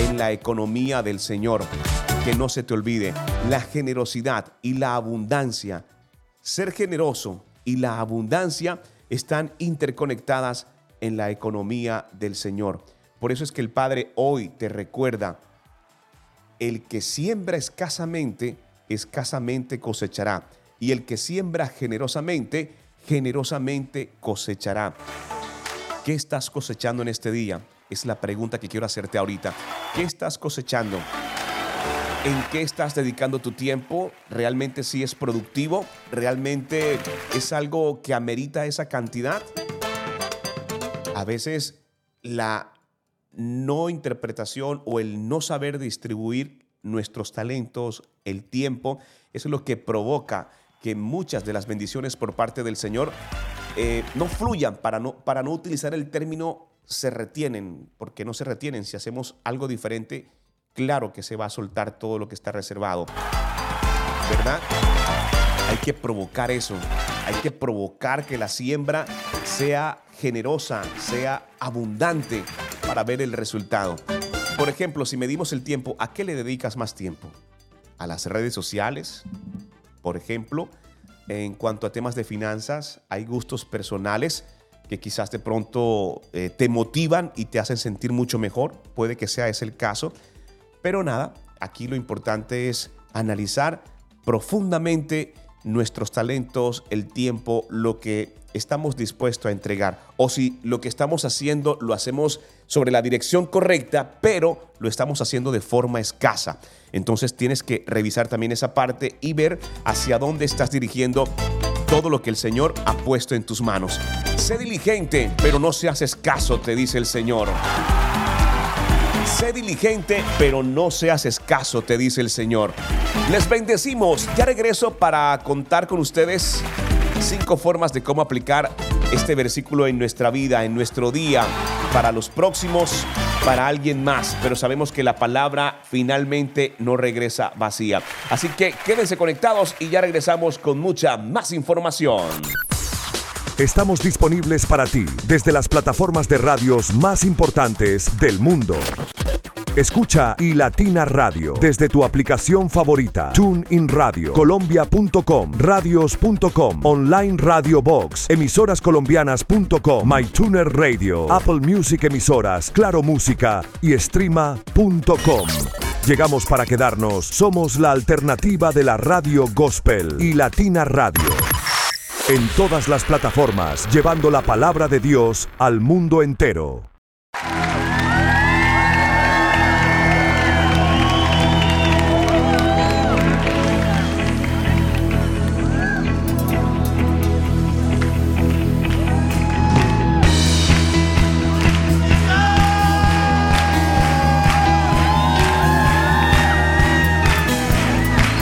en la economía del Señor. Que no se te olvide, la generosidad y la abundancia, ser generoso y la abundancia están interconectadas en la economía del Señor. Por eso es que el Padre hoy te recuerda, el que siembra escasamente, escasamente cosechará. Y el que siembra generosamente, generosamente cosechará. ¿Qué estás cosechando en este día? Es la pregunta que quiero hacerte ahorita. ¿Qué estás cosechando? ¿En qué estás dedicando tu tiempo? ¿Realmente sí es productivo? ¿Realmente es algo que amerita esa cantidad? A veces la no interpretación o el no saber distribuir nuestros talentos, el tiempo, eso es lo que provoca que muchas de las bendiciones por parte del Señor eh, no fluyan, para no, para no utilizar el término se retienen, porque no se retienen. Si hacemos algo diferente, claro que se va a soltar todo lo que está reservado. ¿Verdad? Hay que provocar eso. Hay que provocar que la siembra sea generosa, sea abundante para ver el resultado. Por ejemplo, si medimos el tiempo, ¿a qué le dedicas más tiempo? ¿A las redes sociales? Por ejemplo, en cuanto a temas de finanzas, hay gustos personales que quizás de pronto eh, te motivan y te hacen sentir mucho mejor. Puede que sea ese el caso. Pero nada, aquí lo importante es analizar profundamente nuestros talentos, el tiempo, lo que estamos dispuestos a entregar. O si lo que estamos haciendo lo hacemos sobre la dirección correcta, pero lo estamos haciendo de forma escasa. Entonces tienes que revisar también esa parte y ver hacia dónde estás dirigiendo todo lo que el Señor ha puesto en tus manos. Sé diligente, pero no seas escaso, te dice el Señor. Sé diligente, pero no seas escaso, te dice el Señor. Les bendecimos. Ya regreso para contar con ustedes cinco formas de cómo aplicar este versículo en nuestra vida, en nuestro día, para los próximos, para alguien más. Pero sabemos que la palabra finalmente no regresa vacía. Así que quédense conectados y ya regresamos con mucha más información. Estamos disponibles para ti desde las plataformas de radios más importantes del mundo. Escucha iLatina Radio desde tu aplicación favorita. TuneIn Radio, Colombia.com, Radios.com, Online Radio Box, Emisorascolombianas.com, MyTuner Radio, Apple Music Emisoras, Claro Música y Streama.com. Llegamos para quedarnos. Somos la alternativa de la radio gospel y Latina Radio. En todas las plataformas, llevando la palabra de Dios al mundo entero.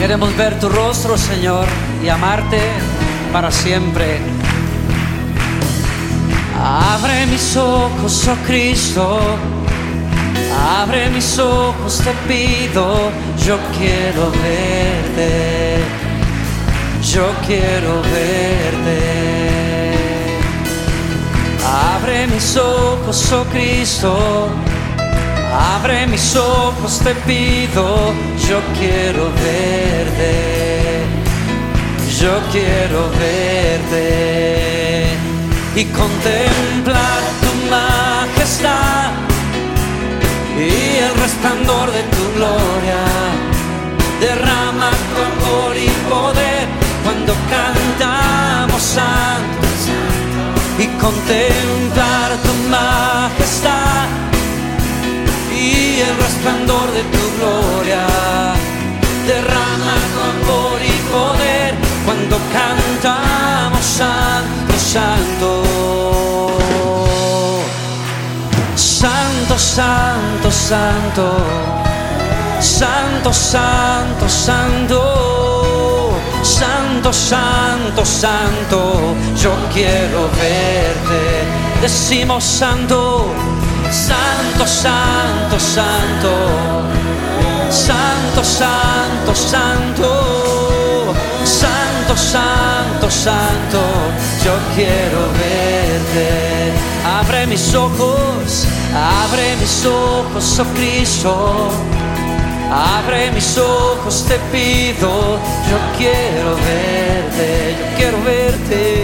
Queremos ver tu rostro, Señor, y amarte para siempre. Abre mis ojos, oh Cristo. Abre mis ojos, te pido. Yo quiero verte. Yo quiero verte. Abre mis ojos, oh Cristo. Abre mis ojos, te pido, yo quiero verte, yo quiero verte. Y contemplar tu majestad y el resplandor de tu gloria. Derrama tu amor y poder cuando cantamos santos. Y contemplar tu majestad el resplandor de tu gloria. Derrama tu amor y poder cuando cantamos santo, santo. Santo, santo, santo. Santo, santo, santo. Santo, santo, santo. Yo quiero verte. Decimos santo Santo, santo, santo, santo, santo, santo, santo, santo, santo, yo quiero verte. Abre mis ojos, abre mis ojos, oh Cristo. Abre mis ojos, te pido, yo quiero verte, yo quiero verte.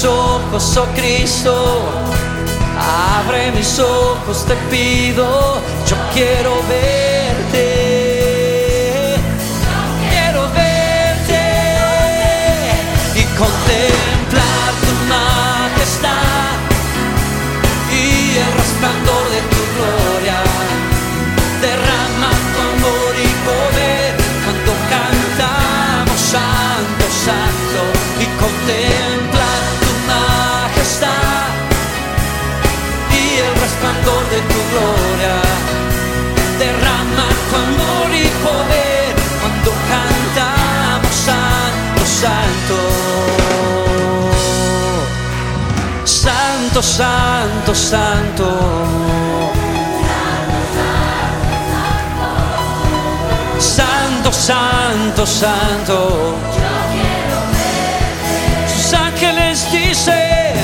Mis ojos, oh Cristo. Abre mis ojos, te pido. Yo quiero verte. Santo, santo. Santo, santo, santo. Sus ángeles dicen,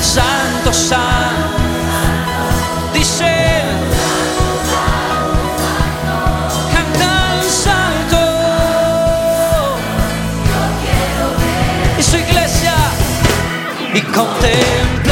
santo, santo. Dicen, cantan santo. Su iglesia y contemplar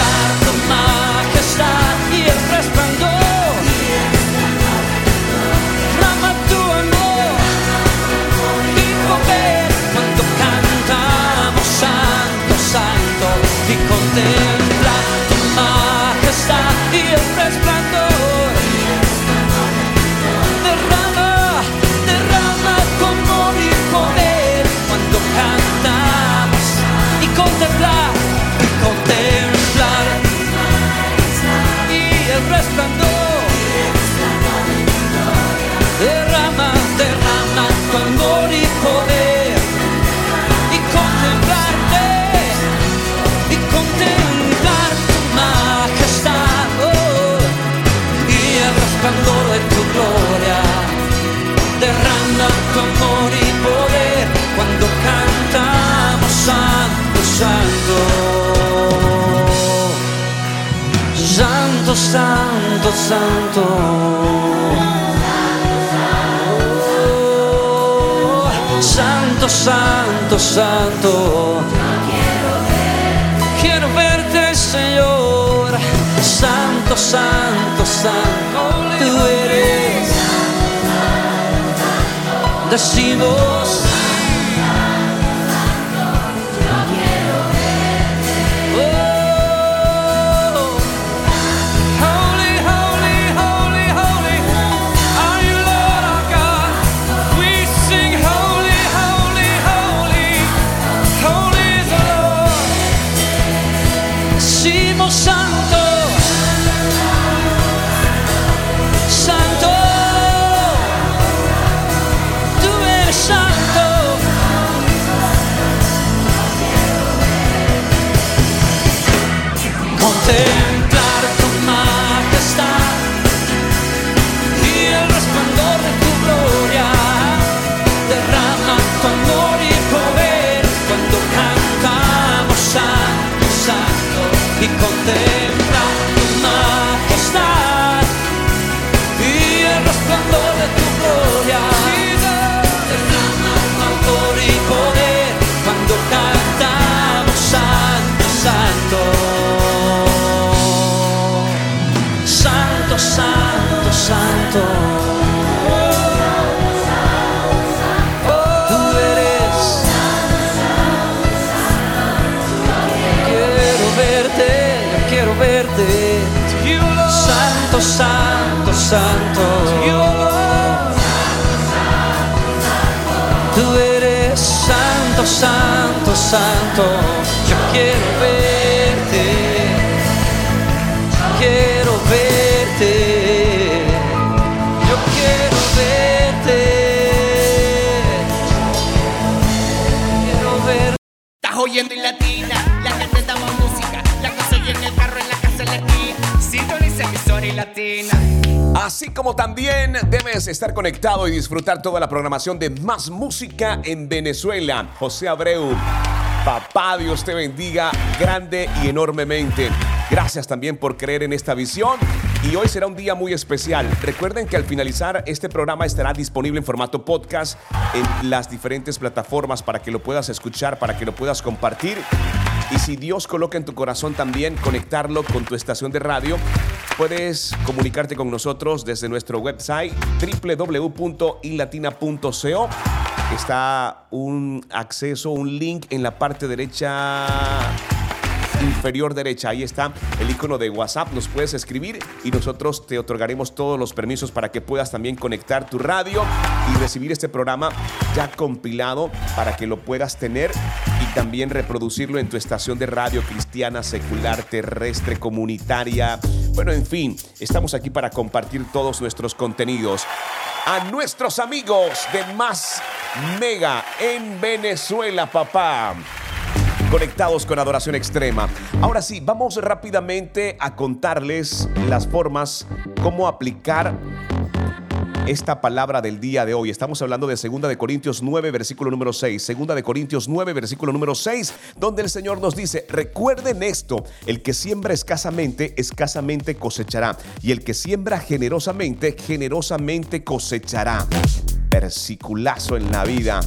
Decimos. Verte. Santo, santo, santo. Tú eres santo, santo, santo. Yo quiero verte Así como también debes estar conectado y disfrutar toda la programación de Más Música en Venezuela. José Abreu, papá, Dios te bendiga grande y enormemente. Gracias también por creer en esta visión. Y hoy será un día muy especial. Recuerden que al finalizar este programa estará disponible en formato podcast en las diferentes plataformas para que lo puedas escuchar, para que lo puedas compartir. Y si Dios coloca en tu corazón también conectarlo con tu estación de radio, puedes comunicarte con nosotros desde nuestro website www.ilatina.co. Está un acceso, un link en la parte derecha inferior derecha. Ahí está el icono de WhatsApp. Nos puedes escribir y nosotros te otorgaremos todos los permisos para que puedas también conectar tu radio y recibir este programa ya compilado para que lo puedas tener también reproducirlo en tu estación de radio cristiana, secular, terrestre, comunitaria. Bueno, en fin, estamos aquí para compartir todos nuestros contenidos. A nuestros amigos de Más Mega en Venezuela, papá. conectados con Adoración Extrema. Ahora sí, vamos rápidamente a contarles las formas, cómo aplicar esta palabra del día de hoy. Estamos hablando de 2 de Corintios 9, versículo número 6. 2 de Corintios 9, versículo número 6, donde el Señor nos dice, recuerden esto, el que siembra escasamente, escasamente cosechará, y el que siembra generosamente, generosamente cosechará. Versiculazo en la vida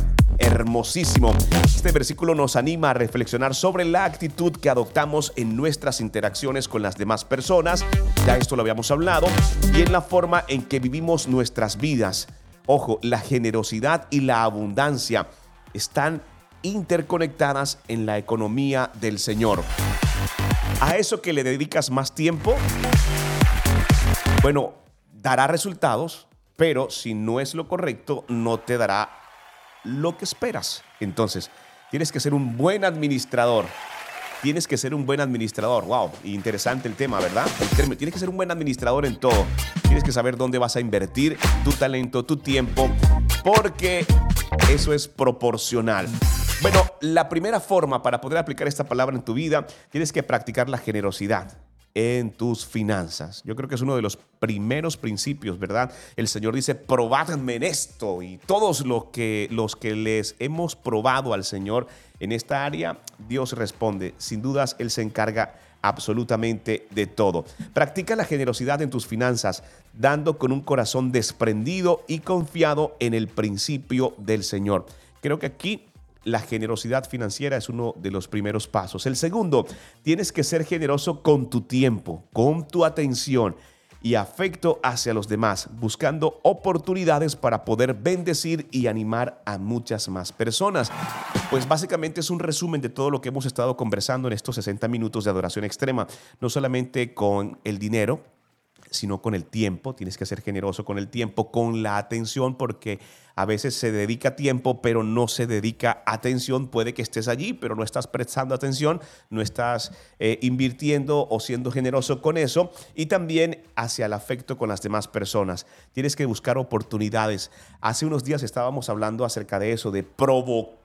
hermosísimo. Este versículo nos anima a reflexionar sobre la actitud que adoptamos en nuestras interacciones con las demás personas, ya esto lo habíamos hablado, y en la forma en que vivimos nuestras vidas. Ojo, la generosidad y la abundancia están interconectadas en la economía del Señor. A eso que le dedicas más tiempo, bueno, dará resultados, pero si no es lo correcto, no te dará lo que esperas. Entonces, tienes que ser un buen administrador. Tienes que ser un buen administrador. Wow, interesante el tema, ¿verdad? tienes que ser un buen administrador en todo. Tienes que saber dónde vas a invertir tu talento, tu tiempo, porque eso es proporcional. Bueno, la primera forma para poder aplicar esta palabra en tu vida, tienes que practicar la generosidad en tus finanzas. Yo creo que es uno de los primeros principios, ¿verdad? El Señor dice, probadme en esto y todos los que, los que les hemos probado al Señor en esta área, Dios responde. Sin dudas, Él se encarga absolutamente de todo. Practica la generosidad en tus finanzas, dando con un corazón desprendido y confiado en el principio del Señor. Creo que aquí la generosidad financiera es uno de los primeros pasos. El segundo, tienes que ser generoso con tu tiempo, con tu atención y afecto hacia los demás, buscando oportunidades para poder bendecir y animar a muchas más personas. Pues básicamente es un resumen de todo lo que hemos estado conversando en estos 60 minutos de adoración extrema, no solamente con el dinero, sino con el tiempo. Tienes que ser generoso con el tiempo, con la atención, porque a veces se dedica tiempo, pero no se dedica atención. Puede que estés allí, pero no estás prestando atención, no estás eh, invirtiendo o siendo generoso con eso. Y también hacia el afecto con las demás personas. Tienes que buscar oportunidades. Hace unos días estábamos hablando acerca de eso, de provocar,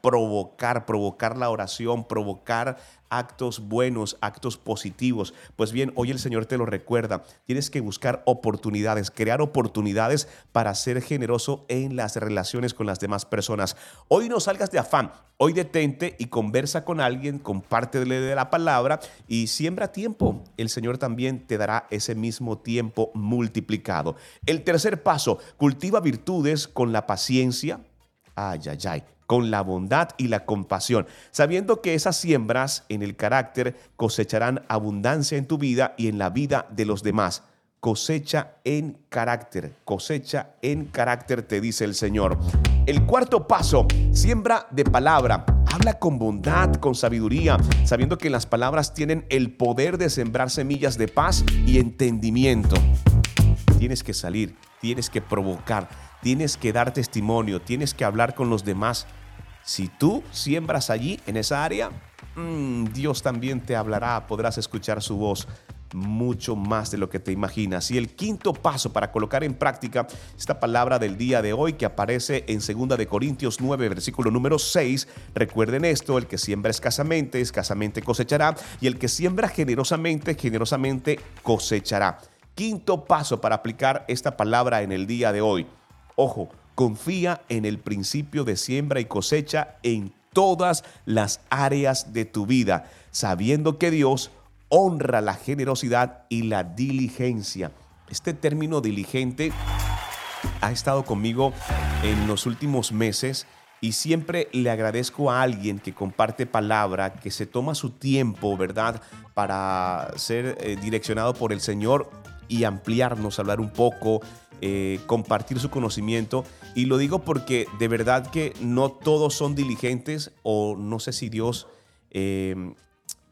provocar, provocar la oración, provocar actos buenos, actos positivos. Pues bien, hoy el Señor te lo recuerda. Tienes que buscar oportunidades, crear oportunidades para ser generoso en las relaciones con las demás personas. Hoy no salgas de afán, hoy detente y conversa con alguien, compártele de la palabra y siembra tiempo. El Señor también te dará ese mismo tiempo multiplicado. El tercer paso, cultiva virtudes con la paciencia. Ay, ay, ay con la bondad y la compasión, sabiendo que esas siembras en el carácter cosecharán abundancia en tu vida y en la vida de los demás cosecha en carácter, cosecha en carácter, te dice el Señor. El cuarto paso, siembra de palabra. Habla con bondad, con sabiduría, sabiendo que las palabras tienen el poder de sembrar semillas de paz y entendimiento. Tienes que salir, tienes que provocar, tienes que dar testimonio, tienes que hablar con los demás. Si tú siembras allí, en esa área, mm, Dios también te hablará, podrás escuchar su voz mucho más de lo que te imaginas. Y el quinto paso para colocar en práctica esta palabra del día de hoy que aparece en 2 de Corintios 9, versículo número 6, recuerden esto, el que siembra escasamente, escasamente cosechará, y el que siembra generosamente, generosamente cosechará. Quinto paso para aplicar esta palabra en el día de hoy. Ojo, confía en el principio de siembra y cosecha en todas las áreas de tu vida, sabiendo que Dios honra la generosidad y la diligencia. Este término diligente ha estado conmigo en los últimos meses y siempre le agradezco a alguien que comparte palabra, que se toma su tiempo, ¿verdad?, para ser eh, direccionado por el Señor y ampliarnos, hablar un poco, eh, compartir su conocimiento. Y lo digo porque de verdad que no todos son diligentes o no sé si Dios eh,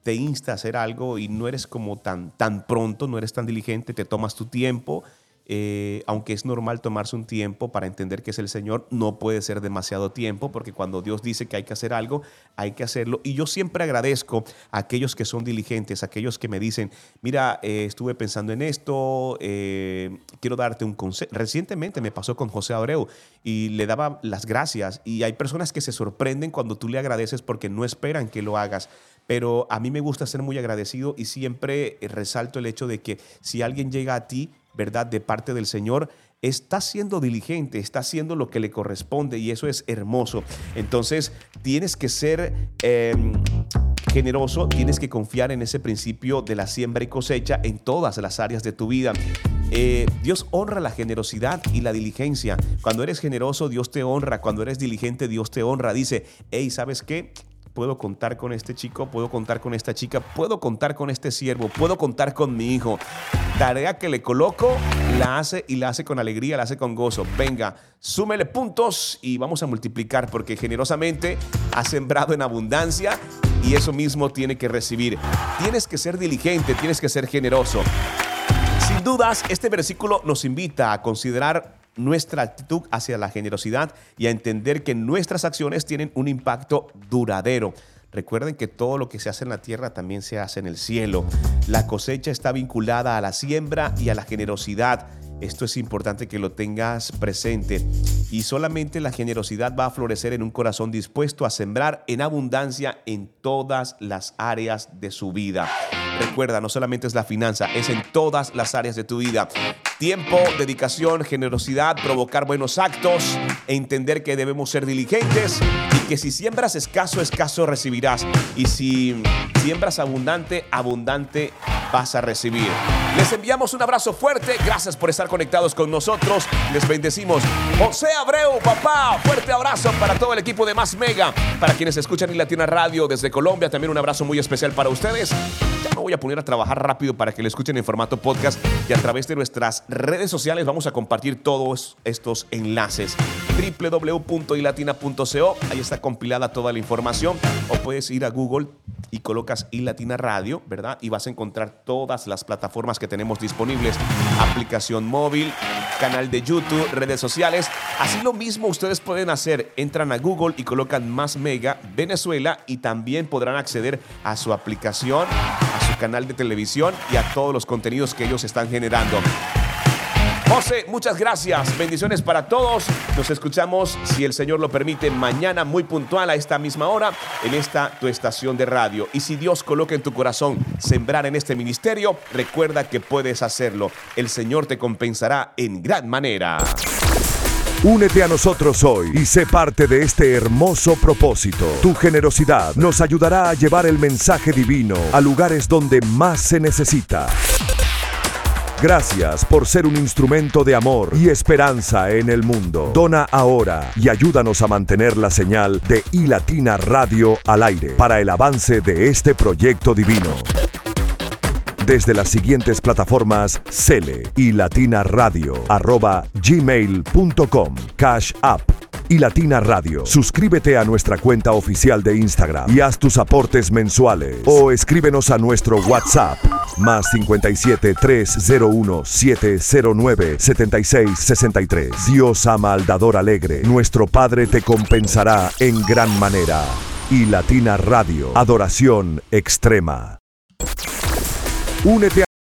te insta a hacer algo y no eres como tan, tan pronto, no eres tan diligente, te tomas tu tiempo eh, aunque es normal tomarse un tiempo para entender que es el Señor, no puede ser demasiado tiempo, porque cuando Dios dice que hay que hacer algo, hay que hacerlo. Y yo siempre agradezco a aquellos que son diligentes, a aquellos que me dicen, mira, eh, estuve pensando en esto, eh, quiero darte un consejo. Recientemente me pasó con José Abreu y le daba las gracias. Y hay personas que se sorprenden cuando tú le agradeces porque no esperan que lo hagas pero a mí me gusta ser muy agradecido y siempre resalto el hecho de que si alguien llega a ti, ¿verdad? De parte del Señor, está siendo diligente, está haciendo lo que le corresponde y eso es hermoso. Entonces, tienes que ser... Em, generoso, tienes que confiar en ese principio de la siembra y cosecha en todas las áreas de tu vida. Eh, Dios honra la generosidad y la diligencia. Cuando eres generoso, Dios te honra. Cuando eres diligente, Dios te honra. Dice, hey, ¿sabes qué? Puedo contar con este chico, puedo contar con esta chica, puedo contar con este siervo, puedo contar con mi hijo. Tarea que le coloco, la hace y la hace con alegría, la hace con gozo. Venga, súmele puntos y vamos a multiplicar porque generosamente ha sembrado en abundancia y eso mismo tiene que recibir. Tienes que ser diligente, tienes que ser generoso. Sin dudas, este versículo nos invita a considerar nuestra actitud hacia la generosidad y a entender que nuestras acciones tienen un impacto duradero. Recuerden que todo lo que se hace en la tierra también se hace en el cielo. La cosecha está vinculada a la siembra y a la generosidad. Esto es importante que lo tengas presente. Y solamente la generosidad va a florecer en un corazón dispuesto a sembrar en abundancia en todas las áreas de su vida. Recuerda, no solamente es la finanza, es en todas las áreas de tu vida. Tiempo, dedicación, generosidad, provocar buenos actos, entender que debemos ser diligentes y que si siembras escaso, escaso recibirás. Y si siembras abundante, abundante vas a recibir. Les enviamos un abrazo fuerte. Gracias por estar conectados con nosotros. Les bendecimos. José Abreu, papá, fuerte abrazo para todo el equipo de Más Mega. Para quienes escuchan en Latina Radio desde Colombia, también un abrazo muy especial para ustedes. Ya me voy a poner a trabajar rápido para que lo escuchen en formato podcast y a través de nuestras redes sociales vamos a compartir todos estos enlaces. www.ilatina.co, ahí está compilada toda la información. O puedes ir a Google y colocas iLatina Radio, ¿verdad? Y vas a encontrar todas las plataformas que tenemos disponibles. Aplicación móvil, canal de YouTube, redes sociales. Así lo mismo ustedes pueden hacer. Entran a Google y colocan Más Mega Venezuela y también podrán acceder a su aplicación, a su canal de televisión y a todos los contenidos que ellos están generando. José, muchas gracias. Bendiciones para todos. Nos escuchamos, si el Señor lo permite, mañana muy puntual a esta misma hora en esta tu estación de radio. Y si Dios coloca en tu corazón sembrar en este ministerio, recuerda que puedes hacerlo. El Señor te compensará en gran manera. Únete a nosotros hoy y sé parte de este hermoso propósito. Tu generosidad nos ayudará a llevar el mensaje divino a lugares donde más se necesita. Gracias por ser un instrumento de amor y esperanza en el mundo. Dona ahora y ayúdanos a mantener la señal de iLatina Radio al aire para el avance de este proyecto divino. Desde las siguientes plataformas Cele y Latina Radio arroba gmail.com Cash App y Latina Radio. Suscríbete a nuestra cuenta oficial de Instagram y haz tus aportes mensuales. O escríbenos a nuestro WhatsApp más 57 301 709 76 63. Dios ama al dador alegre. Nuestro Padre te compensará en gran manera. Y Latina Radio. Adoración extrema. Únete a